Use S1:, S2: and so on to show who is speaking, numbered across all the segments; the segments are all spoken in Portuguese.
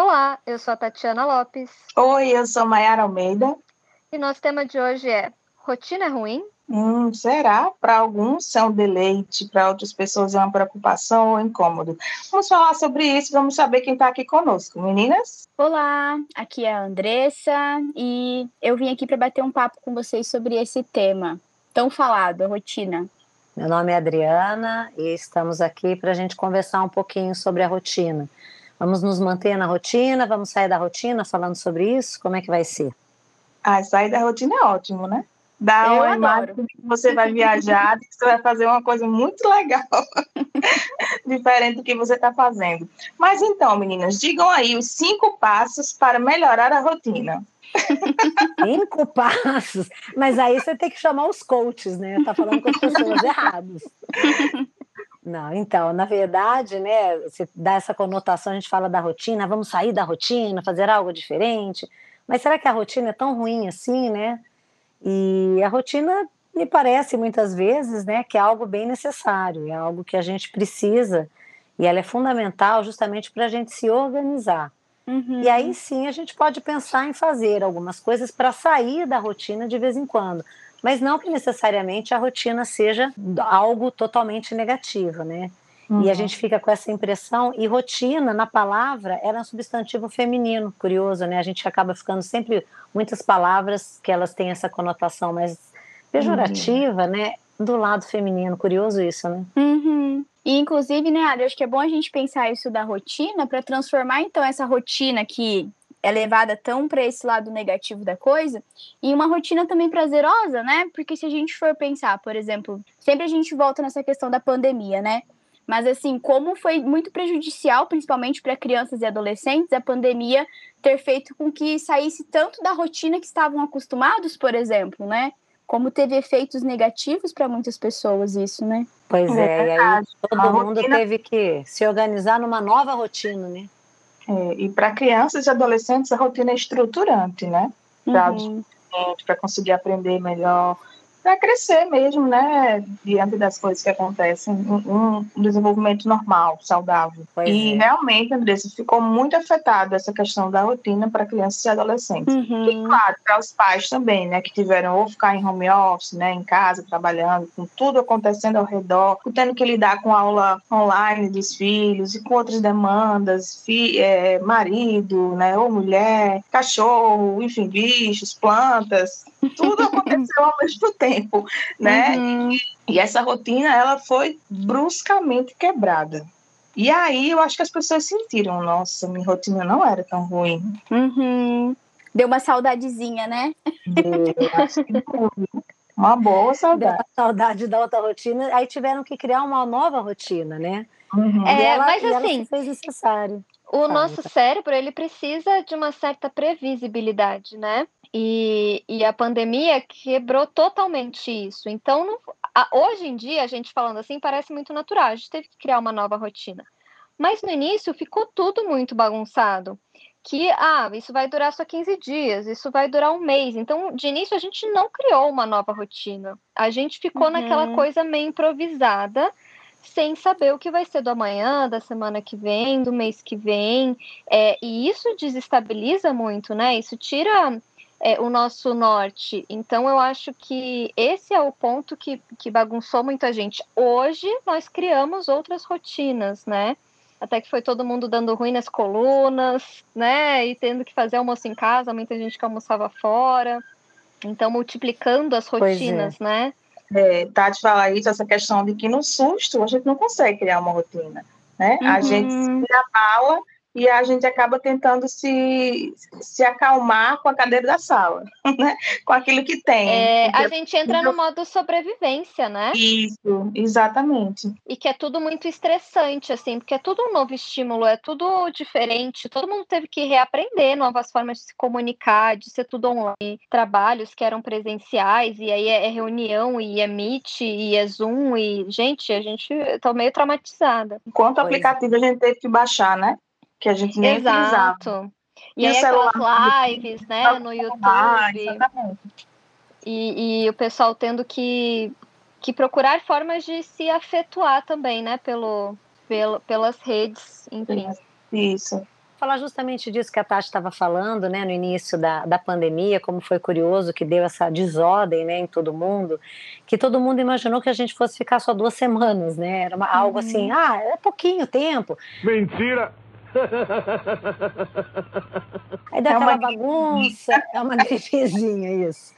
S1: Olá, eu sou a Tatiana Lopes.
S2: Oi, eu sou Mayara Almeida.
S1: E nosso tema de hoje é Rotina é ruim?
S2: Hum, será? Para alguns é um deleite, para outras pessoas é uma preocupação ou incômodo. Vamos falar sobre isso, vamos saber quem está aqui conosco. Meninas?
S3: Olá, aqui é a Andressa e eu vim aqui para bater um papo com vocês sobre esse tema tão falado, a rotina.
S4: Meu nome é Adriana e estamos aqui para a gente conversar um pouquinho sobre a rotina. Vamos nos manter na rotina? Vamos sair da rotina falando sobre isso? Como é que vai ser?
S2: Ah, sair da rotina é ótimo, né? Dá uma imagem que você vai viajar, que você vai fazer uma coisa muito legal, diferente do que você está fazendo. Mas então, meninas, digam aí os cinco passos para melhorar a rotina.
S4: Cinco passos. Mas aí você tem que chamar os coaches, né? Tá falando com as pessoas erradas. Não, então, na verdade, né, se dá essa conotação, a gente fala da rotina, vamos sair da rotina, fazer algo diferente. Mas será que a rotina é tão ruim assim, né? E a rotina me parece muitas vezes, né, que é algo bem necessário, é algo que a gente precisa e ela é fundamental justamente para a gente se organizar.
S3: Uhum.
S4: E aí sim a gente pode pensar em fazer algumas coisas para sair da rotina de vez em quando, mas não que necessariamente a rotina seja algo totalmente negativo, né? E a gente fica com essa impressão, e rotina, na palavra, era um substantivo feminino, curioso, né? A gente acaba ficando sempre muitas palavras que elas têm essa conotação mais pejorativa, né? Do lado feminino, curioso isso, né?
S3: Uhum. E inclusive, né, Ari, acho que é bom a gente pensar isso da rotina para transformar então essa rotina que é levada tão para esse lado negativo da coisa em uma rotina também prazerosa, né? Porque se a gente for pensar, por exemplo, sempre a gente volta nessa questão da pandemia, né? Mas assim, como foi muito prejudicial, principalmente para crianças e adolescentes, a pandemia ter feito com que saísse tanto da rotina que estavam acostumados, por exemplo, né? Como teve efeitos negativos para muitas pessoas isso, né?
S4: Pois
S2: É
S4: é, e aí todo
S2: Uma
S4: mundo
S2: rotina-
S4: teve que se organizar numa nova rotina, né?
S2: É, e para crianças e adolescentes, a rotina é estruturante, né? Para
S3: Uhum.
S2: para conseguir aprender melhor, para crescer mesmo, né? Diante das coisas que acontecem, um, um desenvolvimento normal, saudável.
S4: Pois
S2: e
S4: é.
S2: realmente, Andressa, ficou muito afetado essa questão da rotina para crianças e adolescentes. E
S3: Uhum.
S2: claro, para os pais também, né, que tiveram ou ficar em home office, né, em casa, trabalhando, com tudo acontecendo ao redor, tendo que lidar com aula online dos filhos e com outras demandas, fi, é, marido, né, ou mulher, cachorro, enfim, bichos, plantas, tudo aconteceu ao mesmo tempo, né?
S3: Uhum.
S2: E essa rotina, ela foi bruscamente quebrada. E aí eu acho que as pessoas sentiram, nossa, minha rotina não era tão ruim.
S3: Uhum. Deu uma saudadezinha, né?
S2: Eu acho que foi uma boa
S4: Deu
S2: saudade.
S4: a saudade da outra rotina, aí tiveram que criar uma nova rotina, né?
S2: Uhum.
S1: É,
S4: e ela,
S1: mas
S4: e
S1: assim,
S4: fez necessário.
S1: O nosso
S4: então.
S1: cérebro, ele precisa de uma certa previsibilidade, né? E, e a pandemia quebrou totalmente isso. Então, não- a- hoje em dia, a gente falando assim, parece muito natural. A gente teve que criar uma nova rotina. Mas no início ficou tudo muito bagunçado. Que, ah, isso vai durar só 15 dias, isso vai durar um mês. Então, de início, a gente não criou uma nova rotina. A gente ficou
S3: Uhum.
S1: naquela coisa meio improvisada, sem saber o que vai ser do amanhã, da semana que vem, do mês que vem. É, e isso desestabiliza muito, né? Isso tira é, o nosso norte. Então, eu acho que esse é o ponto que, que bagunçou muita gente. Hoje, nós criamos outras rotinas, né? Até que foi todo mundo dando ruim nas colunas, né? E tendo que fazer almoço em casa, muita gente que almoçava fora. Então, multiplicando as
S4: é.
S1: rotinas, né?
S2: É, Tati fala isso, essa questão de que no susto a gente não consegue criar uma rotina. Né? A
S3: Uhum.
S2: gente se abala e a gente acaba tentando se, se acalmar com a cadeira da sala, né? com aquilo que tem.
S1: É, a gente entra no modo sobrevivência, né?
S2: Isso, exatamente.
S1: E que é tudo muito estressante, assim, porque é tudo um novo estímulo, é tudo diferente. Todo mundo teve que reaprender novas formas de se comunicar, de ser tudo online. Trabalhos que eram presenciais, e aí é é reunião, e é Meet, e é Zoom, e, gente, a gente tá meio traumatizada.
S2: Quanto
S4: Pois é.
S2: aplicativo a gente teve que baixar, né? Que a gente nem utilizava.
S1: Exato. E,
S2: E o
S1: aí aquelas lives, né, no
S2: Ah,
S1: YouTube.
S2: exatamente.
S1: E, e o pessoal tendo que, que procurar formas de se afetuar também, né? Pelo, pelo, pelas redes, enfim.
S2: Isso.
S4: falar justamente disso que a Tati estava falando, né, no início da, da pandemia, como foi curioso que deu essa desordem, né, em todo mundo, que todo mundo imaginou que a gente fosse ficar só duas semanas, né, era uma, algo assim, uhum. ah, é pouquinho tempo.
S5: Mentira!
S4: Aí dá é aquela uma... bagunça, é uma gripezinha isso.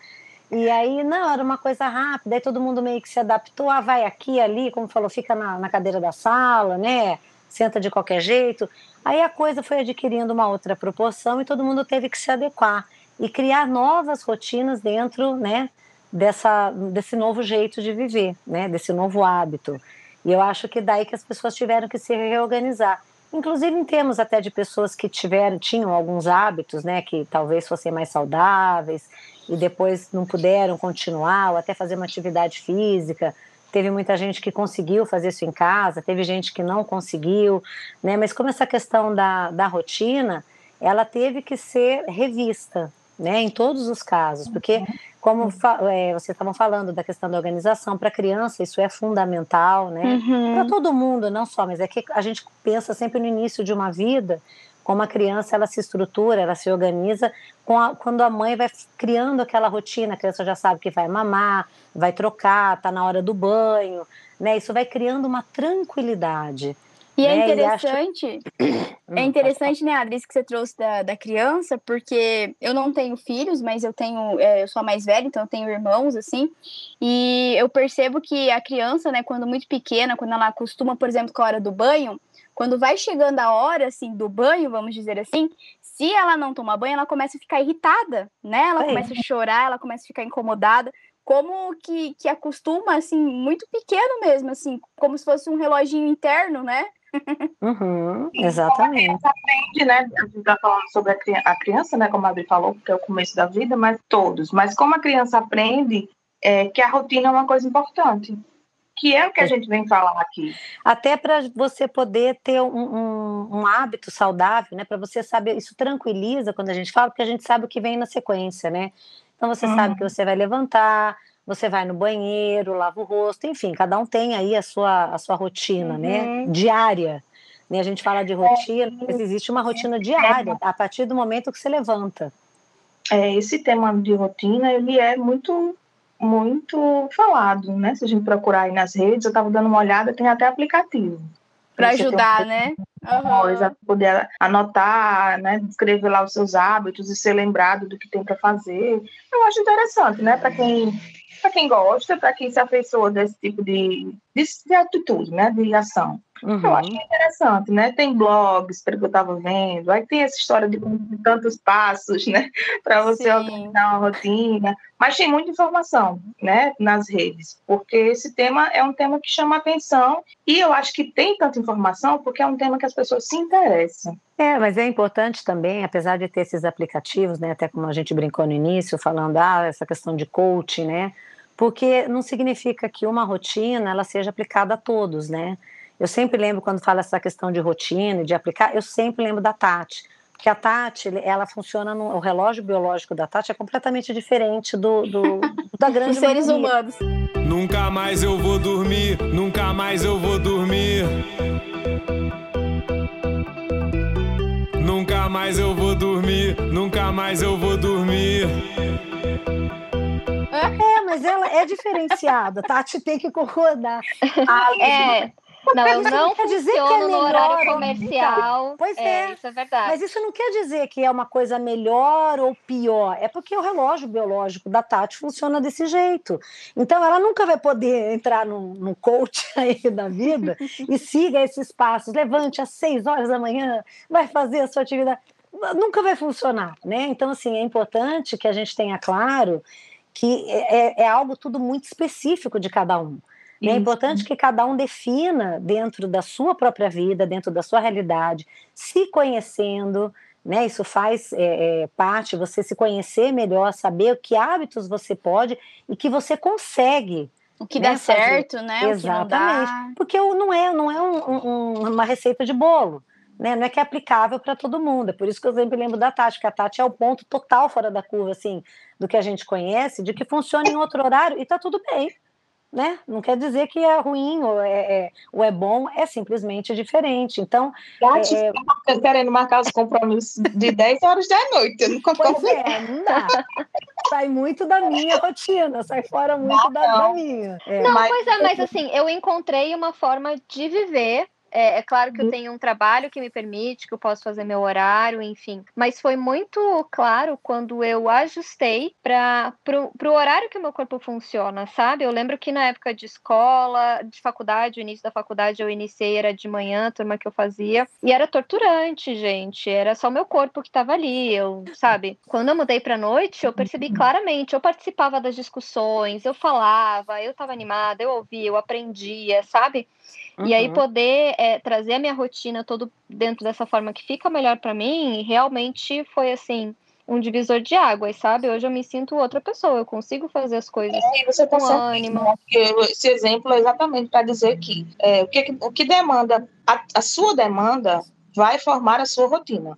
S4: E aí, não, era uma coisa rápida, aí todo mundo meio que se adaptou, ah, vai aqui, ali, como falou, fica na, na cadeira da sala, né, senta de qualquer jeito. Aí a coisa foi adquirindo uma outra proporção e todo mundo teve que se adequar e criar novas rotinas dentro, né, dessa, desse novo jeito de viver, né, desse novo hábito. E eu acho que daí que as pessoas tiveram que se reorganizar. Inclusive em termos até de pessoas que tiveram, tinham alguns hábitos, né, que talvez fossem mais saudáveis e depois não puderam continuar ou até fazer uma atividade física, teve muita gente que conseguiu fazer isso em casa, teve gente que não conseguiu, né? Mas como essa questão da, da rotina, ela teve que ser revista, né? Em todos os casos, porque como é, vocês estavam falando da questão da organização para criança, isso é fundamental, né? Uhum. Para todo mundo, não só, mas é que a gente pensa sempre no início de uma vida como a criança ela se estrutura, ela se organiza a, quando a mãe vai criando aquela rotina, a criança já sabe que vai mamar, vai trocar, está na hora do banho, né? Isso vai criando uma tranquilidade.
S3: E é né? é interessante, hum, é interessante, né, Adri, que você trouxe da, da criança, porque eu não tenho filhos, mas eu tenho, é, eu sou a mais velha, então eu tenho irmãos, assim, e eu percebo que a criança, né, quando muito pequena, quando ela acostuma, por exemplo, com a hora do banho, quando vai chegando a hora, assim, do banho, vamos dizer assim, se ela não tomar banho, ela começa a ficar irritada, né? Ela começa a chorar, ela começa a ficar incomodada, como que, que acostuma, assim, muito pequeno mesmo, assim, como se fosse um reloginho interno, né?
S4: Uhum, exatamente. Como a
S2: aprende, né? A gente está falando sobre a criança, né? Como a Adri falou, porque é o começo da vida, mas todos. Mas como a criança aprende é, que a rotina é uma coisa importante que é o que a gente vem falar aqui.
S4: Até para você poder ter um, um, um hábito saudável, né? Para você saber, isso tranquiliza quando a gente fala, porque a gente sabe o que vem na sequência, né? Então você uhum. sabe que você vai levantar, você vai no banheiro, lava o rosto, enfim, cada um tem aí a sua, a sua rotina, né? uhum. né? Diária. Né? A gente fala de rotina, mas existe uma rotina diária, a partir do momento que você levanta.
S2: É, esse tema de rotina, ele é muito muito falado, né? Se a gente procurar aí nas redes, eu estava dando uma olhada, tem até aplicativo.
S3: Para ajudar, um... né?
S2: Uhum. poder anotar, né? Escrever lá os seus hábitos e ser lembrado do que tem para fazer. Eu acho interessante, né? Para quem para quem gosta, para quem se afeiçoa desse tipo de, de, de atitude, né, de ação. Uhum. Eu acho que é interessante, né? Tem blogs, pelo que eu estava vendo, aí tem essa história de tantos passos, né, para você Sim. organizar uma rotina, mas tem muita informação, né, nas redes, porque esse tema é um tema que chama atenção e eu acho que tem tanta informação porque é um tema que as pessoas se interessam.
S4: É, mas é importante também, apesar de ter esses aplicativos, né, até como a gente brincou no início, falando, ah, essa questão de coaching, né, porque não significa que uma rotina ela seja aplicada a todos, né? Eu sempre lembro quando fala essa questão de rotina, de aplicar, eu sempre lembro da Tati, porque a Tati, ela funciona no o relógio biológico da Tati é completamente diferente do, do da grande
S3: Os seres humanos.
S5: Nunca mais eu vou dormir, nunca mais eu vou dormir. Nunca mais eu vou dormir, nunca mais eu vou dormir.
S4: É, mas ela é diferenciada, Tati tem que concordar.
S1: Ah, é. Não, eu não quer dizer que é no horário comercial.
S4: Pois é, é,
S1: isso é verdade.
S4: Mas isso não quer dizer que é uma coisa melhor ou pior. É porque o relógio biológico da Tati funciona desse jeito. Então, ela nunca vai poder entrar num, num coach aí da vida e siga esses passos. Levante às seis horas da manhã, vai fazer a sua atividade. Nunca vai funcionar, né? Então, assim, é importante que a gente tenha claro que é, é algo tudo muito específico de cada um. É importante que cada um defina dentro da sua própria vida, dentro da sua realidade, se conhecendo, né? Isso faz é, é, parte, você se conhecer melhor, saber que hábitos você pode e que você consegue.
S3: O que né, dá fazer. certo, né?
S4: Exatamente. Porque não é, não é um, um, uma receita de bolo né? Não é que é aplicável para todo mundo. É por isso que eu sempre lembro da Tati, que a Tati é o ponto total fora da curva, assim, do que a gente conhece, de que funciona em outro horário e está tudo bem. né? Não quer dizer que é ruim ou é, é, ou é bom, é simplesmente diferente. Então.
S2: Tati, é, é... querendo marcar os compromissos de 10 horas da noite. Eu não concordo.
S4: Pois é, não dá. sai muito da minha rotina, sai fora muito não, da, não. da, minha.
S1: É. Não, mas... pois é, mas assim, eu encontrei uma forma de viver é, é, claro que eu uhum. tenho um trabalho que me permite, que eu posso fazer meu horário, enfim. Mas foi muito claro quando eu ajustei para o horário que o meu corpo funciona, sabe? Eu lembro que na época de escola, de faculdade, o início da faculdade eu iniciei, era de manhã, a turma que eu fazia. E era torturante, gente. Era só o meu corpo que estava ali. Eu, sabe? Quando eu mudei para noite, eu percebi uhum. claramente. Eu participava das discussões, eu falava, eu estava animada, eu ouvia, eu aprendia, sabe? Uhum. E aí uhum. poder é, trazer a minha rotina todo dentro dessa forma que fica melhor para mim, realmente foi assim um divisor de águas, sabe? Hoje eu me sinto outra pessoa, eu consigo fazer as coisas é, você tá com ânimo. Né?
S2: Esse exemplo é exatamente para dizer que, é, o que o que demanda, a, a, sua demanda vai formar a sua rotina.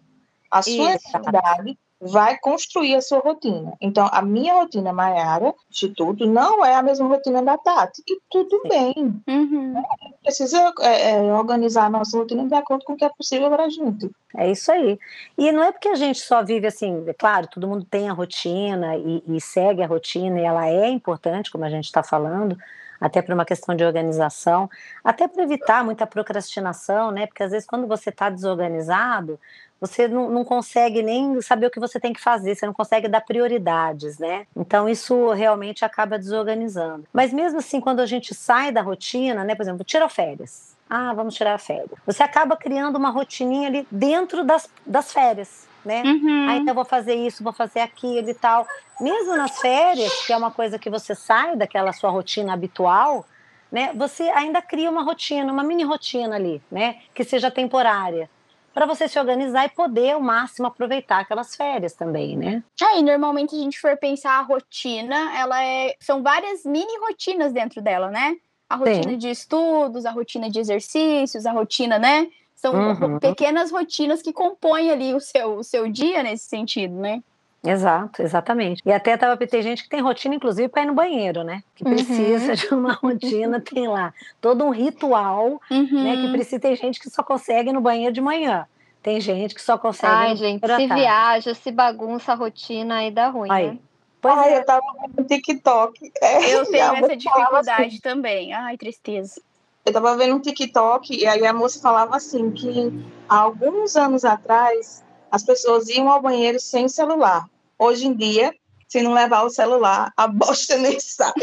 S2: A sua necessidade vai construir a sua rotina. Então, a minha rotina Maiara, Instituto, não é a mesma rotina da Tati. E tudo bem. Uhum. Precisa é, é, organizar a nossa rotina de acordo com o que é possível para a gente.
S4: É isso aí. E não é porque a gente só vive assim, é claro, todo mundo tem a rotina e, e segue a rotina, e ela é importante, como a gente está falando, até por uma questão de organização, até para evitar muita procrastinação, né? Porque às vezes quando você está desorganizado, você não, não, consegue nem saber o que você tem que fazer, você não consegue dar prioridades, né? Então isso realmente acaba desorganizando. Mas mesmo assim, quando a gente sai da rotina, né? Por exemplo, tira férias. Ah, vamos tirar férias. Você acaba criando uma rotininha ali dentro das, das férias. Né? Uhum. Ah, então vou fazer isso, vou fazer aquilo e tal. Mesmo nas férias, que é uma coisa que você sai daquela sua rotina habitual, né? Você ainda cria uma rotina, uma mini rotina ali, né? Que seja temporária para você se organizar e poder ao máximo aproveitar aquelas férias também, né?
S3: É, e normalmente a gente for pensar a rotina, ela é são várias mini rotinas dentro dela, né? A rotina Sim. de estudos, a rotina de exercícios, a rotina, né? São uhum. pequenas rotinas que compõem ali o seu, o seu dia nesse sentido, né?
S4: Exato, exatamente. E até tava tem gente que tem rotina, inclusive, para ir no banheiro, né? Que precisa uhum. de uma rotina, tem lá todo um ritual, uhum. né? Que uhum. precisa, tem gente que só consegue ir no banheiro de manhã. Tem gente que só consegue.
S1: Ai, gente, se viaja, se bagunça a rotina aí dá ruim,
S2: aí.
S1: né?
S2: Pois Ai, é. eu tava no TikTok.
S3: É, eu tenho essa dificuldade assim. também. Ai, tristeza.
S2: Eu tava vendo um TikTok e aí a moça falava assim que há alguns anos atrás as pessoas iam ao banheiro sem celular. Hoje em dia, se não levar o celular, a bosta nem sai.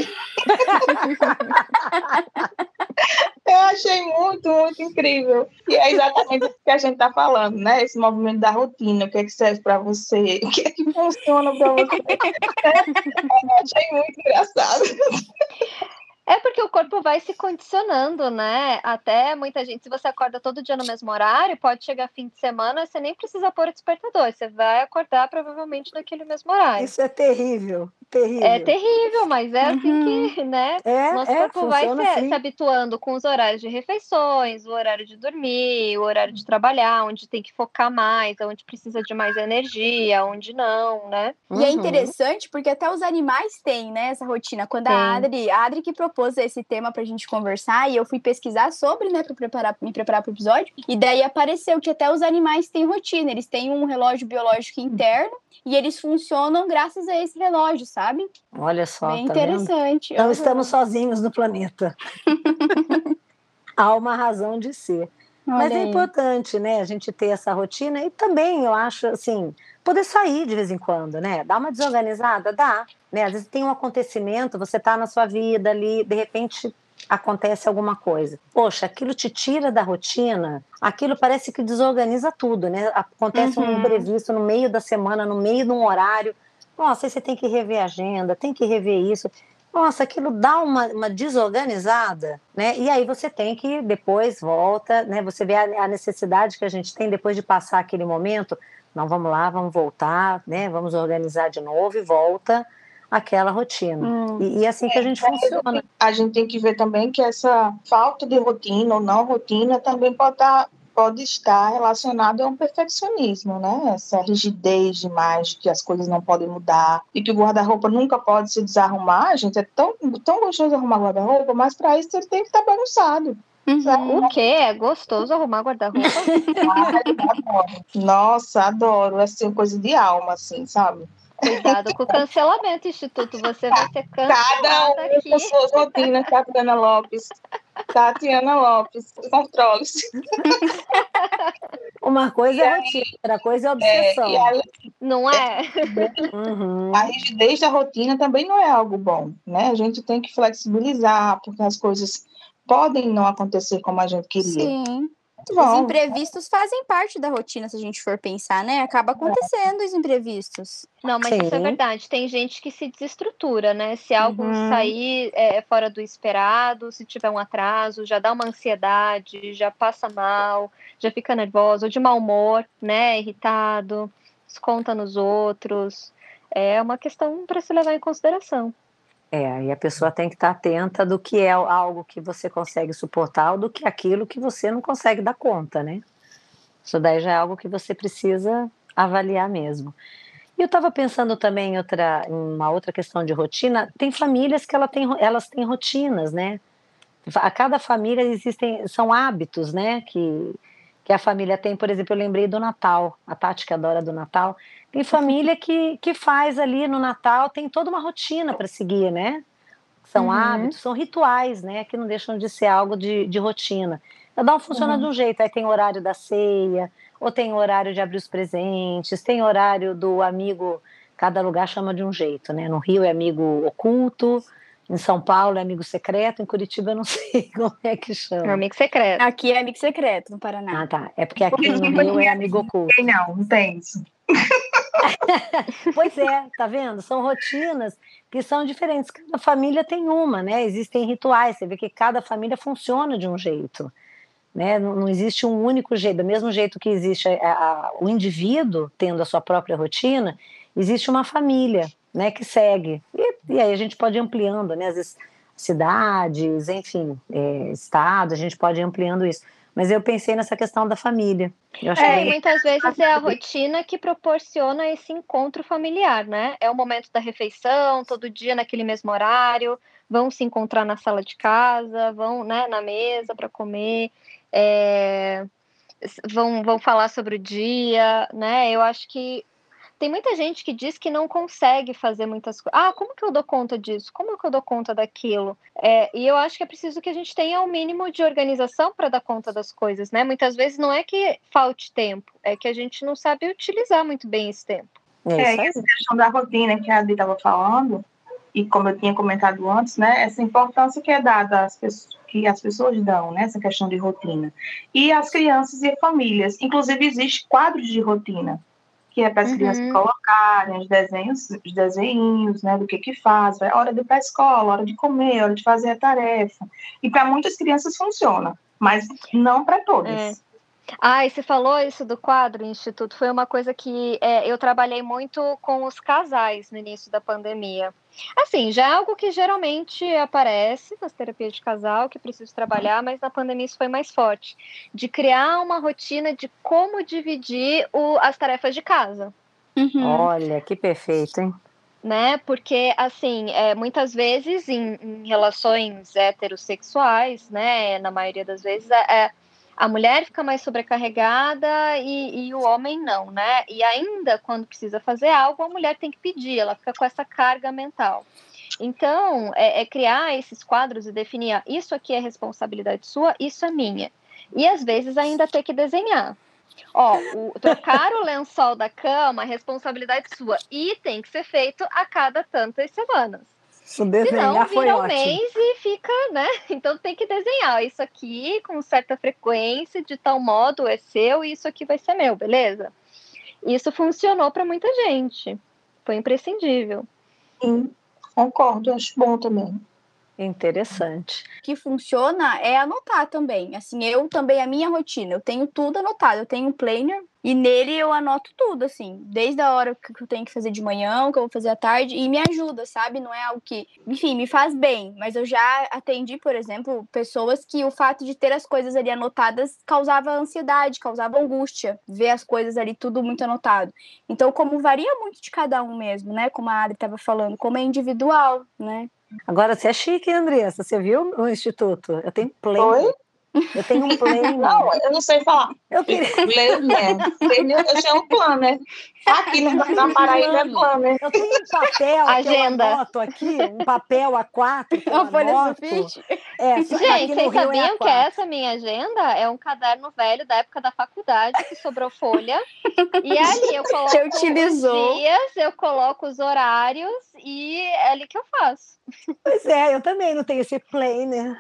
S2: Eu achei muito, muito incrível. E é exatamente o que a gente está falando, né? Esse movimento da rotina, o que é que serve para você, o que é que funciona para você. Eu achei muito engraçado.
S1: É porque o corpo vai se condicionando, né? Até muita gente, se você acorda todo dia no mesmo horário, pode chegar fim de semana, você nem precisa pôr o despertador, você vai acordar provavelmente naquele mesmo horário.
S4: Isso é terrível, terrível.
S1: É terrível, mas é assim uhum. que, né? É, Nosso é, corpo vai se, assim. se, habituando com os horários de refeições, o horário de dormir, o horário de trabalhar, onde tem que focar mais, onde precisa de mais energia, onde não, né?
S3: E é uhum. interessante porque até os animais têm, né, essa rotina. Quando a Adri, a Adri que propôs propôs esse tema pra gente conversar e eu fui pesquisar sobre, né, para preparar, me preparar para o episódio. E daí apareceu que até os animais têm rotina, eles têm um relógio biológico interno e eles funcionam graças a esse relógio, sabe?
S4: Olha só,
S3: Bem tá interessante.
S4: Não uhum. estamos sozinhos no planeta. Há uma razão de ser. Olha Mas é aí. importante, né, a gente ter essa rotina e também eu acho assim, poder sair de vez em quando, né? Dar uma desorganizada, dá. Né? Às vezes tem um acontecimento, você está na sua vida ali, de repente acontece alguma coisa. Poxa, aquilo te tira da rotina, aquilo parece que desorganiza tudo, né? Acontece uhum. um imprevisto no meio da semana, no meio de um horário. Nossa, aí você tem que rever a agenda, tem que rever isso. Nossa, aquilo dá uma, uma desorganizada, né? E aí você tem que depois volta, né? Você vê a, a necessidade que a gente tem depois de passar aquele momento. Não, vamos lá, vamos voltar, né? Vamos organizar de novo e volta aquela rotina. Hum. E, e, é assim que a gente é, funciona.
S2: A gente tem que ver também que essa falta de rotina ou não rotina também pode estar pode estar relacionado a um perfeccionismo, né? Essa rigidez demais, que as coisas não podem mudar e que o guarda-roupa nunca pode se desarrumar. Gente, é tão, tão gostoso arrumar guarda-roupa, mas para isso ele tem que estar bagunçado.
S1: Uhum. O quê? É gostoso arrumar guarda-roupa?
S2: Nossa, adoro. É assim, coisa de alma, assim, sabe?
S1: Cuidado com o cancelamento, Instituto. Você vai ser cancelada Cada um aqui.
S2: com suas rotinas, Tatiana Lopes. Tatiana Lopes, controle-se.
S4: Uma coisa é rotina, outra coisa é obsessão. É, a,
S1: não é?
S2: Uhum. A rigidez da rotina também não é algo bom, né? A gente tem que flexibilizar, porque as coisas podem não acontecer como a gente queria.
S3: Sim. Os imprevistos fazem parte da rotina, se a gente for pensar, né? Acaba acontecendo os imprevistos.
S1: Não, mas Sim. isso é verdade. Tem gente que se desestrutura, né? Se algo uhum. sair é, fora do esperado, se tiver um atraso, já dá uma ansiedade, já passa mal, já fica nervoso, ou de mau humor, né? Irritado, desconta nos outros. É uma questão para se levar em consideração.
S4: É, e a pessoa tem que estar atenta do que é algo que você consegue suportar ou do que é aquilo que você não consegue dar conta, né? Isso daí já é algo que você precisa avaliar mesmo. E eu estava pensando também em outra, em uma outra questão de rotina. Tem famílias que ela tem, elas têm rotinas, né? A cada família existem são hábitos, né? Que, que a família tem. Por exemplo, eu lembrei do Natal. A Tati que adora do Natal. Tem família que, que faz ali no Natal, tem toda uma rotina para seguir, né? São uhum. hábitos, são rituais, né? Que não deixam de ser algo de, de rotina. Cada um funciona uhum. de um jeito, aí tem horário da ceia, ou tem horário de abrir os presentes, tem horário do amigo, cada lugar chama de um jeito, né? No Rio é amigo oculto, em São Paulo é amigo secreto, em Curitiba eu não sei como é que chama. É
S3: amigo secreto. Aqui é amigo secreto, no Paraná.
S4: Ah, tá. É porque aqui no Rio é amigo oculto.
S2: Não, não tem isso.
S4: pois é, tá vendo? São rotinas que são diferentes. Cada família tem uma, né? Existem rituais. Você vê que cada família funciona de um jeito. Né? Não, não existe um único jeito. Do mesmo jeito que existe a, a, o indivíduo tendo a sua própria rotina, existe uma família né, que segue. E, e aí a gente pode ir ampliando, né? As cidades, enfim, é, estados, a gente pode ir ampliando isso. Mas eu pensei nessa questão da família.
S1: É, muitas vezes é a rotina que proporciona esse encontro familiar, né? É o momento da refeição, todo dia naquele mesmo horário, vão se encontrar na sala de casa, vão né, na mesa para comer, é... vão, vão falar sobre o dia, né? Eu acho que tem muita gente que diz que não consegue fazer muitas coisas. Ah, como que eu dou conta disso? Como que eu dou conta daquilo? É, e eu acho que é preciso que a gente tenha o um mínimo de organização para dar conta das coisas, né? Muitas vezes não é que falte tempo, é que a gente não sabe utilizar muito bem esse tempo.
S2: É, é essa questão da rotina que a Adi estava falando, e como eu tinha comentado antes, né? Essa importância que é dada às pessoas que as pessoas dão, né, essa questão de rotina. E as crianças e famílias. Inclusive, existe quadros de rotina que é para as uhum. crianças colocarem os desenhos, os desenhos, né, do que que faz, hora de ir para a escola, hora de comer, hora de fazer a tarefa. E para muitas crianças funciona, mas não para todas. É.
S1: Ah, e você falou isso do quadro Instituto, foi uma coisa que é, eu trabalhei muito com os casais no início da pandemia. Assim, já é algo que geralmente aparece nas terapias de casal, que preciso trabalhar, mas na pandemia isso foi mais forte. De criar uma rotina de como dividir o, as tarefas de casa.
S4: Uhum. Olha, que perfeito, hein?
S1: Né? Porque, assim, é, muitas vezes em, em, relações heterossexuais, né, na maioria das vezes, é, é a mulher fica mais sobrecarregada e, e, o homem não, né? E ainda quando precisa fazer algo, a mulher tem que pedir, ela fica com essa carga mental. Então, é, é criar esses quadros e definir, ah, isso aqui é responsabilidade sua, isso é minha. E às vezes ainda ter que desenhar. Ó, o, trocar o lençol da cama é responsabilidade sua e tem que ser feito a cada tantas semanas.
S4: Se desenhar Senão, foi vira um
S1: mês e fica, né? Então tem que desenhar isso aqui com certa frequência, de tal modo é seu e isso aqui vai ser meu, beleza? Isso funcionou para muita gente. Foi imprescindível.
S2: Sim, concordo, acho bom também.
S4: Interessante.
S3: O que funciona é anotar também. Assim, eu também, a minha rotina, eu tenho tudo anotado. Eu tenho um planner e nele eu anoto tudo, assim, desde a hora que eu tenho que fazer de manhã, o que eu vou fazer à tarde, e me ajuda, sabe? Não é algo que, enfim, me faz bem. Mas eu já atendi, por exemplo, pessoas que o fato de ter as coisas ali anotadas causava ansiedade, causava angústia, ver as coisas ali tudo muito anotado. Então, como varia muito de cada um mesmo, né? Como a Adri estava falando, como é individual, né?
S4: Agora você é chique, Andressa. Você viu o instituto? Eu tenho play. Oi? Eu tenho um play.
S2: Não, eu não sei falar. Eu queria. Né? Eu chamo planner. Aqui na, na Paraíba é planner.
S4: Eu tenho um papel
S1: Agenda.
S4: que eu anoto aqui, um papel A4 que eu anoto.
S1: É, Gente, vocês é sabiam é que essa minha agenda é um caderno velho da época da faculdade que sobrou folha. E ali eu coloco
S3: Você utilizou.
S1: os dias, eu coloco os horários e é ali que eu faço.
S4: Pois é, eu também não tenho esse planner.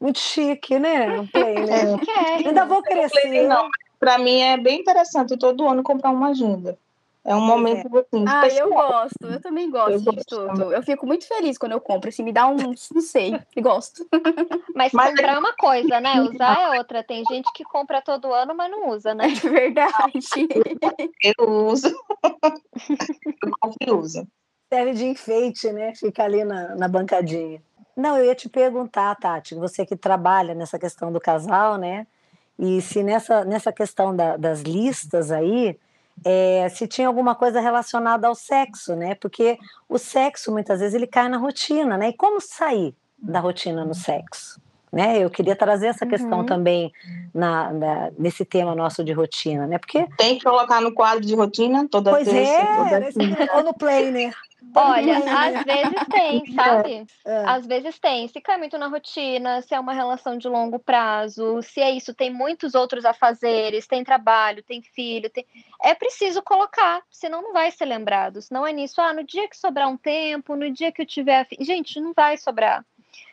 S4: Muito chique, né? Um planner. É, Ainda vou crescer.
S2: Não, para mim é bem interessante todo ano comprar uma agenda. É um momento é. assim,
S3: Ah, eu gosto, eu também gosto eu de tudo. Eu fico muito feliz quando eu compro, assim, me dá um, não sei, gosto.
S1: Mas, mas comprar é uma coisa, né? Usar é outra. Tem gente que compra todo ano, mas não usa, né?
S3: É verdade.
S2: Eu uso. Eu uso.
S4: Serve de enfeite, né? Fica ali na, na bancadinha. Não, eu ia te perguntar, Tati, você que trabalha nessa questão do casal, né? E se nessa, nessa questão da, das listas aí, é, se tinha alguma coisa relacionada ao sexo, né? Porque o sexo, muitas vezes, ele cai na rotina, né? E como sair da rotina no sexo? Né? Eu queria trazer essa questão uhum. também na, na, nesse tema nosso de rotina, né? Porque
S2: tem que colocar no quadro de rotina toda
S4: pois
S2: terça,
S4: é, toda... ou no planner.
S1: Olha, às vezes tem, sabe? É. Às vezes tem. Se cai muito na rotina, se é uma relação de longo prazo, se é isso, tem muitos outros afazeres, tem trabalho, tem filho, tem... é preciso colocar, senão não vai ser lembrado. Se não é nisso, ah, no dia que sobrar um tempo, no dia que eu tiver afim. Gente, não vai sobrar.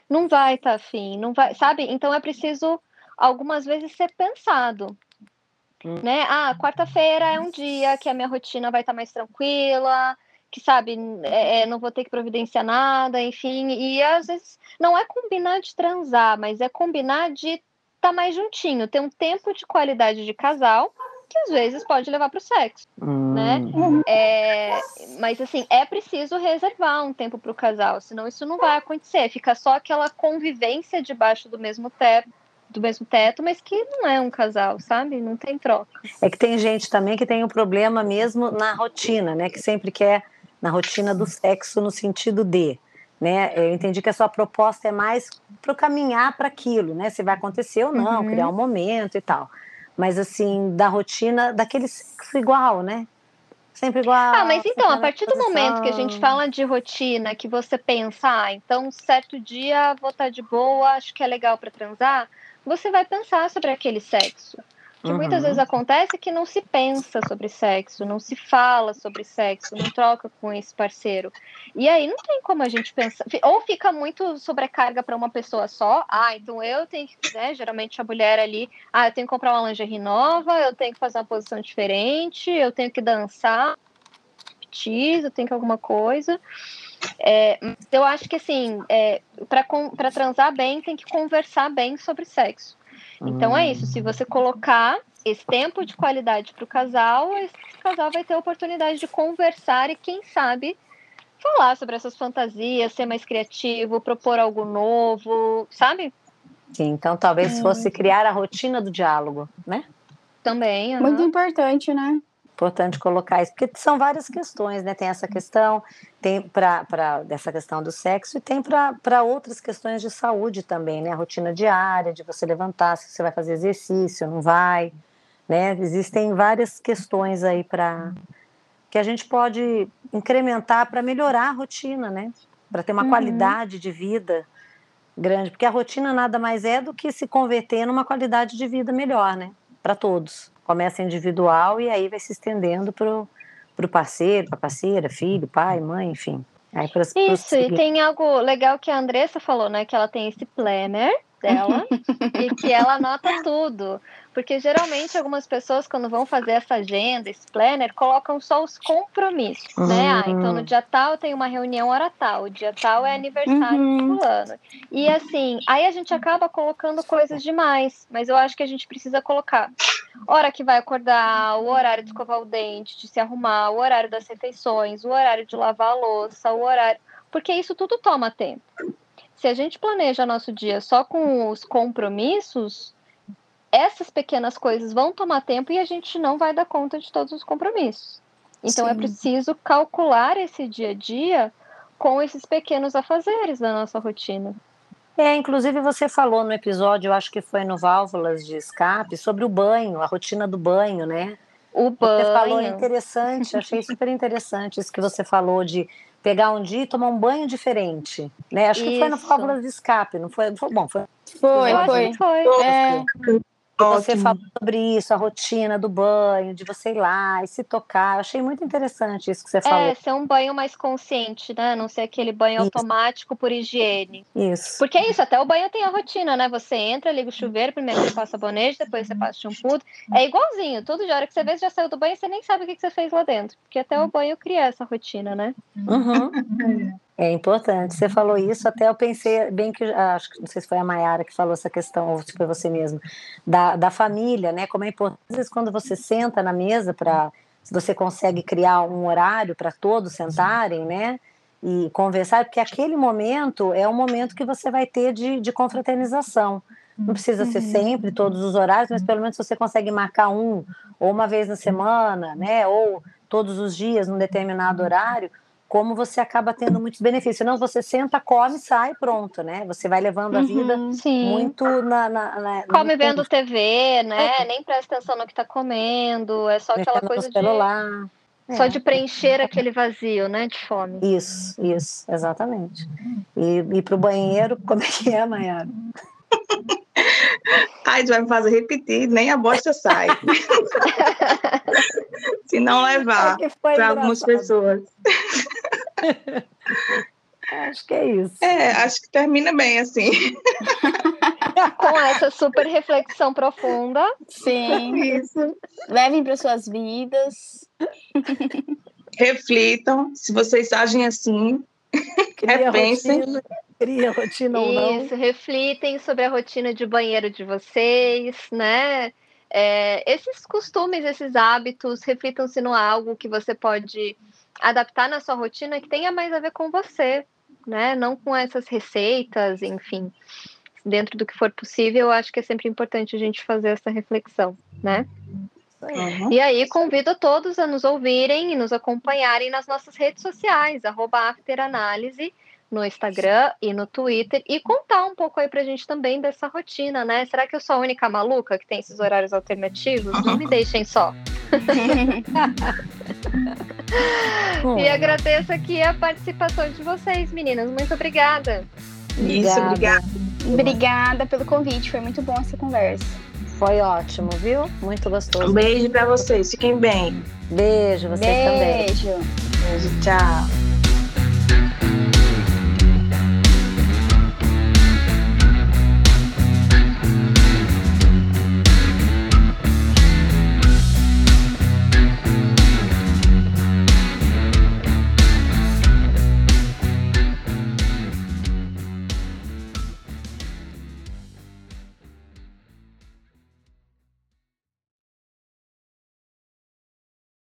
S1: Não vai estar tá afim, não vai, sabe? Então é preciso algumas vezes ser pensado. Hum. Né? Ah, quarta-feira é um dia que a minha rotina vai estar tá mais tranquila, que sabe, é, é, não vou ter que providenciar nada, enfim, e às vezes não é combinar de transar, mas é combinar de estar tá mais juntinho, ter um tempo de qualidade de casal que às vezes pode levar para o sexo, hum. né? É, mas assim, é preciso reservar um tempo para o casal, senão isso não vai acontecer. Fica só aquela convivência debaixo do mesmo teto, do mesmo teto, mas que não é um casal, sabe? Não tem troca.
S4: É que tem gente também que tem um problema mesmo na rotina, né? Que sempre quer na rotina do sexo no sentido de, né? Eu entendi que a sua proposta é mais para caminhar para aquilo, né? Se vai acontecer ou não, uhum. criar um momento e tal. Mas assim, da rotina daquele sexo igual, né? Sempre igual.
S1: Ah, mas então, a partir do momento que a gente fala de rotina, que você pensa, ah, então certo dia vou estar tá de boa, acho que é legal para transar, você vai pensar sobre aquele sexo que uhum. muitas vezes acontece que não se pensa sobre sexo, não se fala sobre sexo, não troca com esse parceiro. E aí não tem como a gente pensar. Ou fica muito sobrecarga para uma pessoa só. Ah, então eu tenho que, né, geralmente a mulher ali, ah, eu tenho que comprar uma lingerie nova, eu tenho que fazer uma posição diferente, eu tenho que dançar, eu tenho que alguma coisa. É, eu acho que assim, é, para transar bem, tem que conversar bem sobre sexo. Então é isso. Se você colocar esse tempo de qualidade para o casal, esse casal vai ter a oportunidade de conversar e, quem sabe, falar sobre essas fantasias, ser mais criativo, propor algo novo, sabe?
S4: Sim, então talvez fosse criar a rotina do diálogo, né?
S1: Também.
S3: Uhum. Muito importante, né?
S4: Importante colocar isso, porque são várias questões, né? Tem essa questão, tem para dessa questão do sexo e tem para outras questões de saúde também, né? A rotina diária, de você levantar, se você vai fazer exercício, não vai, né? Existem várias questões aí para que a gente pode incrementar para melhorar a rotina, né? Para ter uma uhum. qualidade de vida grande, porque a rotina nada mais é do que se converter numa qualidade de vida melhor, né? Para todos começa individual e aí vai se estendendo para o parceiro, para a parceira, filho, pai, mãe, enfim. Aí
S1: pros, Isso, pros... e tem algo legal que a Andressa falou, né? Que ela tem esse planner dela e que ela anota tudo. Porque geralmente algumas pessoas, quando vão fazer essa agenda, esse planner, colocam só os compromissos, uhum. né? Ah, então no dia tal tem uma reunião hora tal, o dia tal é aniversário uhum. do fulano. E assim, aí a gente acaba colocando coisas demais, mas eu acho que a gente precisa colocar hora que vai acordar, o horário de escovar o dente, de se arrumar, o horário das refeições, o horário de lavar a louça, o horário. Porque isso tudo toma tempo. Se a gente planeja nosso dia só com os compromissos, essas pequenas coisas vão tomar tempo e a gente não vai dar conta de todos os compromissos. Então é Sim. é preciso calcular esse dia a dia com esses pequenos afazeres da nossa rotina.
S4: É, inclusive você falou no episódio, eu acho que foi no Válvulas de Escape, sobre o banho, a rotina do banho, né?
S1: O banho.
S4: Você falou interessante, achei super interessante isso que você falou de pegar um dia e tomar um banho diferente, né? Acho que isso. foi no Válvulas de Escape, não foi? foi bom, foi.
S3: Foi, foi. foi. É.
S4: Você falou sobre isso, a rotina do banho, de você ir lá e se tocar. Eu achei muito interessante isso que você falou.
S1: É, ser um banho mais consciente, né? Não ser aquele banho isso. automático por higiene.
S4: Isso.
S1: Porque é isso, até o banho tem a rotina, né? Você entra, liga o chuveiro, primeiro você passa sabonete, depois você passa shampoo. É igualzinho, tudo de hora que você vê, você já saiu do banho, você nem sabe o que você fez lá dentro. Porque até o banho cria essa rotina, né?
S4: Uhum. É importante. Você falou isso, até eu pensei bem que acho que não sei se foi a Mayara que falou essa questão, ou se foi você mesmo, da, da família, né? Como é importante, às vezes, quando você senta na mesa para se você consegue criar um horário para todos sentarem, né? E conversar, porque aquele momento é um momento que você vai ter de, de confraternização. Não precisa ser uhum. sempre, todos os horários, mas pelo menos você consegue marcar um, ou uma vez na semana, né? Ou todos os dias, num determinado horário, como você acaba tendo muitos benefícios. Não, você senta, come, sai, pronto, né? Você vai levando a vida uhum, muito na, na, na
S1: Come vendo tempo. TV, né? É. Nem presta atenção no que está comendo, é só aquela coisa
S4: de celular.
S1: Só é. de preencher aquele vazio, né? De fome.
S4: Isso, isso, exatamente. E ir para o banheiro, como é que é, Mayara?
S2: Ai, vai me fazer repetir, nem a bosta sai. Se não levar para algumas pessoas.
S4: Acho que é isso.
S2: É, acho que termina bem assim.
S1: Com essa super reflexão profunda.
S3: Sim. Isso. Levem para suas vidas.
S2: Reflitam. Se vocês agem assim, repensem.
S4: Rotina, cria rotina ou não.
S1: Isso, reflitem sobre a rotina de banheiro de vocês, né? É, esses costumes, esses hábitos, reflitam se não há algo que você pode adaptar na sua rotina que tenha mais a ver com você, né? Não com essas receitas, enfim. Dentro do que for possível, eu acho que é sempre importante a gente fazer essa reflexão, né? Uhum. E aí convido a todos a nos ouvirem e nos acompanharem nas nossas redes sociais, arroba afteranálise, no Instagram e no Twitter e contar um pouco aí pra gente também dessa rotina, né? Será que eu sou a única maluca que tem esses horários alternativos? Não me deixem só. e agradeço aqui a participação de vocês, meninas. Muito obrigada.
S2: Isso, obrigada.
S3: Obrigada pelo convite, foi muito bom essa conversa.
S4: Foi ótimo, viu? Muito gostoso.
S2: Um beijo para vocês, fiquem bem.
S4: Beijo, vocês
S3: beijo.
S4: também.
S2: Beijo, tchau.